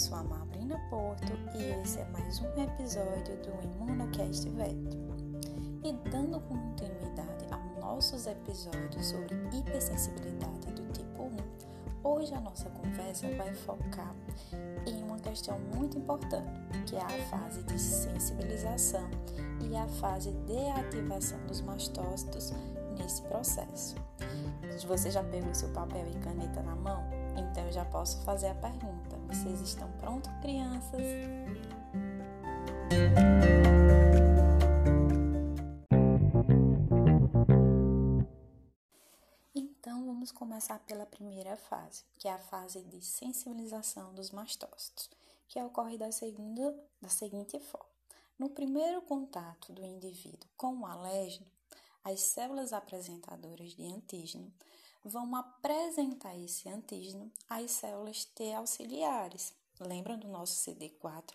sou a Mabrina Porto e esse é mais um episódio do Imunocast VET. E dando continuidade aos nossos episódios sobre hipersensibilidade do tipo 1, hoje a nossa conversa vai focar em uma questão muito importante, que é a fase de sensibilização e a fase de ativação dos mastócitos nesse processo. Você já pegou seu papel e caneta na mão? Então eu já posso fazer a pergunta: vocês estão prontos, crianças? Então vamos começar pela primeira fase, que é a fase de sensibilização dos mastócitos, que ocorre da, segunda, da seguinte forma. No primeiro contato do indivíduo com o alérgeno, as células apresentadoras de antígeno vão apresentar esse antígeno às células T auxiliares. Lembram do nosso CD4?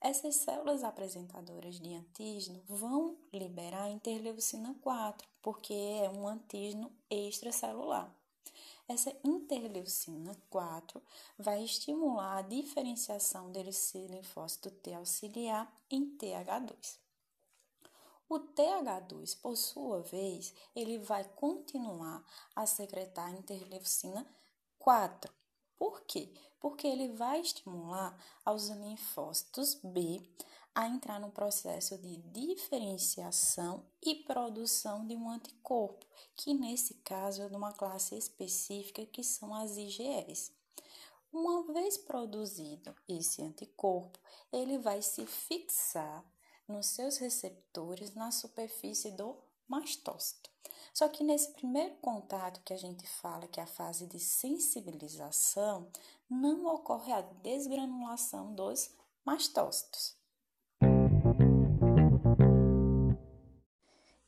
Essas células apresentadoras de antígeno vão liberar interleucina 4, porque é um antígeno extracelular. Essa interleucina 4 vai estimular a diferenciação desse linfócito T auxiliar em TH2. O TH2, por sua vez, ele vai continuar a secretar interleucina 4. Por quê? Porque ele vai estimular os linfócitos B a entrar no processo de diferenciação e produção de um anticorpo, que nesse caso é de uma classe específica que são as IgEs. Uma vez produzido esse anticorpo, ele vai se fixar nos seus receptores na superfície do mastócito. Só que nesse primeiro contato que a gente fala, que é a fase de sensibilização, não ocorre a desgranulação dos mastócitos.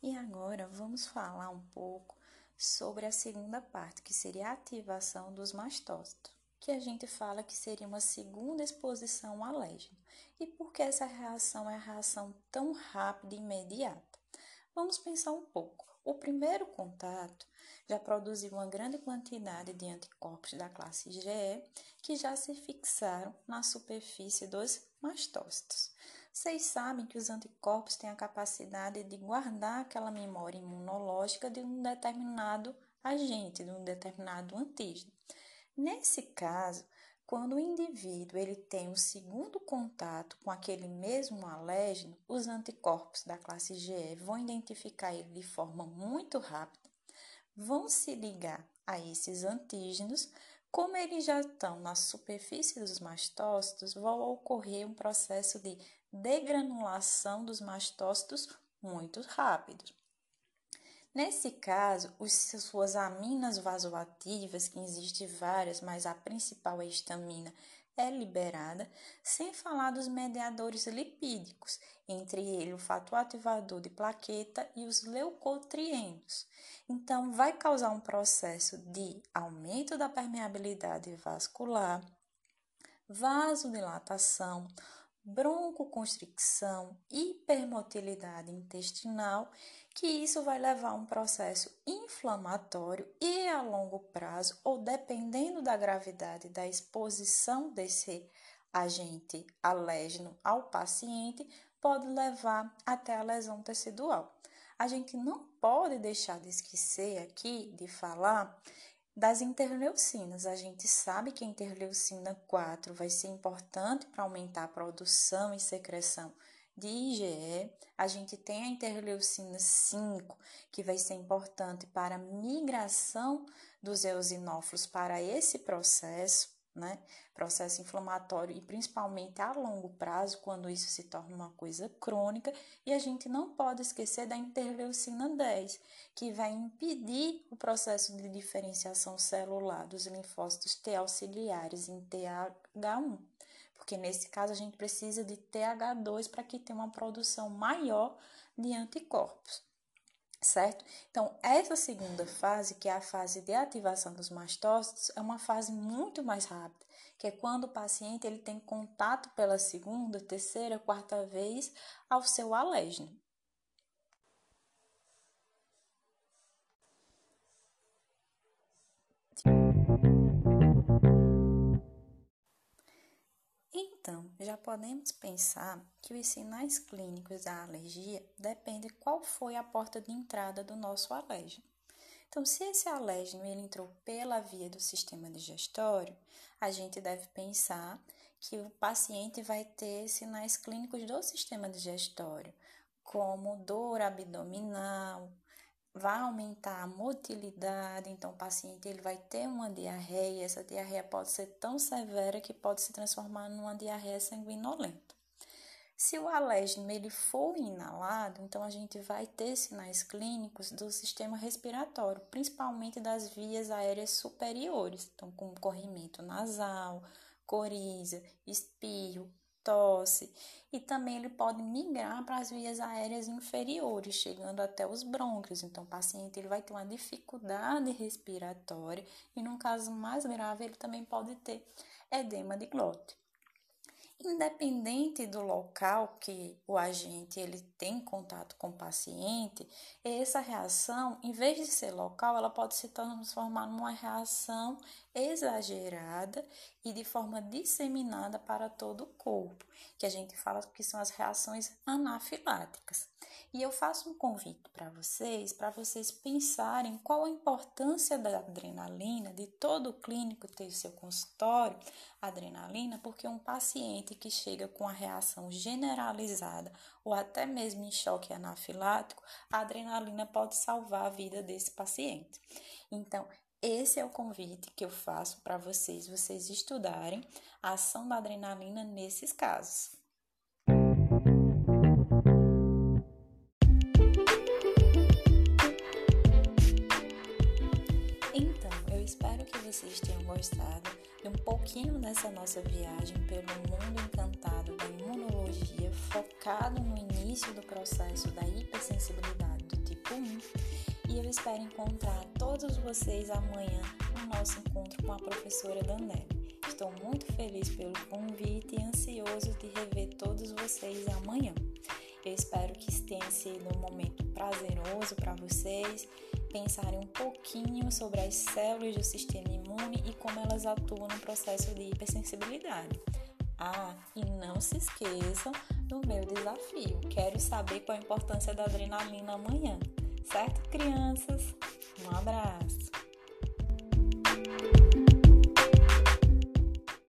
E agora vamos falar um pouco sobre a segunda parte, que seria a ativação dos mastócitos, que a gente fala que seria uma segunda exposição ao alérgeno. E por que essa reação é a reação tão rápida e imediata? Vamos pensar um pouco. O primeiro contato já produziu uma grande quantidade de anticorpos da classe IgE que já se fixaram na superfície dos mastócitos. Vocês sabem que os anticorpos têm a capacidade de guardar aquela memória imunológica de um determinado agente, de um determinado antígeno. Nesse caso, quando o indivíduo ele tem um segundo contato com aquele mesmo alérgeno, os anticorpos da classe IgE vão identificar ele de forma muito rápida, vão se ligar a esses antígenos, como eles já estão na superfície dos mastócitos, vai ocorrer um processo de degranulação dos mastócitos muito rápido. Nesse caso, os, suas aminas vasoativas, que existem várias, mas a principal é a histamina, é liberada, sem falar dos mediadores lipídicos, entre eles o fator ativador de plaqueta e os leucotrienos. Então, vai causar um processo de aumento da permeabilidade vascular, vasodilatação, broncoconstricção, hipermotilidade intestinal que isso vai levar a um processo inflamatório e a longo prazo, ou dependendo da gravidade da exposição desse agente alérgeno ao paciente, pode levar até a lesão tecidual. A gente não pode deixar de esquecer aqui de falar das interleucinas. A gente sabe que a interleucina 4 vai ser importante para aumentar a produção e secreção de IgE, a gente tem a interleucina 5, que vai ser importante para a migração dos eosinófilos para esse processo, né? Processo inflamatório e principalmente a longo prazo, quando isso se torna uma coisa crônica, e a gente não pode esquecer da interleucina 10, que vai impedir o processo de diferenciação celular dos linfócitos T auxiliares em TH1 porque nesse caso a gente precisa de TH2 para que tenha uma produção maior de anticorpos, certo? Então, essa segunda fase, que é a fase de ativação dos mastócitos, é uma fase muito mais rápida, que é quando o paciente ele tem contato pela segunda, terceira, quarta vez ao seu alérgeno. Então, já podemos pensar que os sinais clínicos da alergia dependem qual foi a porta de entrada do nosso alérgeno. Então, se esse alérgeno ele entrou pela via do sistema digestório, a gente deve pensar que o paciente vai ter sinais clínicos do sistema digestório, como dor abdominal, vai aumentar a motilidade, então o paciente ele vai ter uma diarreia, essa diarreia pode ser tão severa que pode se transformar numa diarreia sanguinolenta. Se o alérgeno ele for inalado, então a gente vai ter sinais clínicos do sistema respiratório, principalmente das vias aéreas superiores, então com corrimento nasal, coriza, espirro, tosse, e também ele pode migrar para as vias aéreas inferiores, chegando até os brônquios. Então, o paciente ele vai ter uma dificuldade respiratória e, num caso mais grave, ele também pode ter edema de glote. Independente do local que o agente ele tem contato com o paciente, essa reação, em vez de ser local, ela pode se transformar numa reação exagerada e de forma disseminada para todo o corpo, que a gente fala que são as reações anafiláticas. E eu faço um convite para vocês, para vocês pensarem qual a importância da adrenalina, de todo clínico ter seu consultório, adrenalina, porque um paciente que chega com a reação generalizada ou até mesmo em choque anafilático, a adrenalina pode salvar a vida desse paciente. Então, esse é o convite que eu faço para vocês, vocês estudarem a ação da adrenalina nesses casos. Então, eu espero que vocês tenham gostado de um pouquinho dessa nossa viagem pelo mundo encantado da imunologia, focado no início do processo da hipersensibilidade do tipo 1. E eu espero encontrar todos vocês amanhã no nosso encontro com a professora Danelli. Estou muito feliz pelo convite e ansioso de rever todos vocês amanhã. Eu espero que tenha sido um momento prazeroso para vocês pensarem um pouquinho sobre as células do sistema imune e como elas atuam no processo de hipersensibilidade. Ah, e não se esqueçam do meu desafio. Quero saber qual a importância da adrenalina amanhã. Certo, crianças? Um abraço!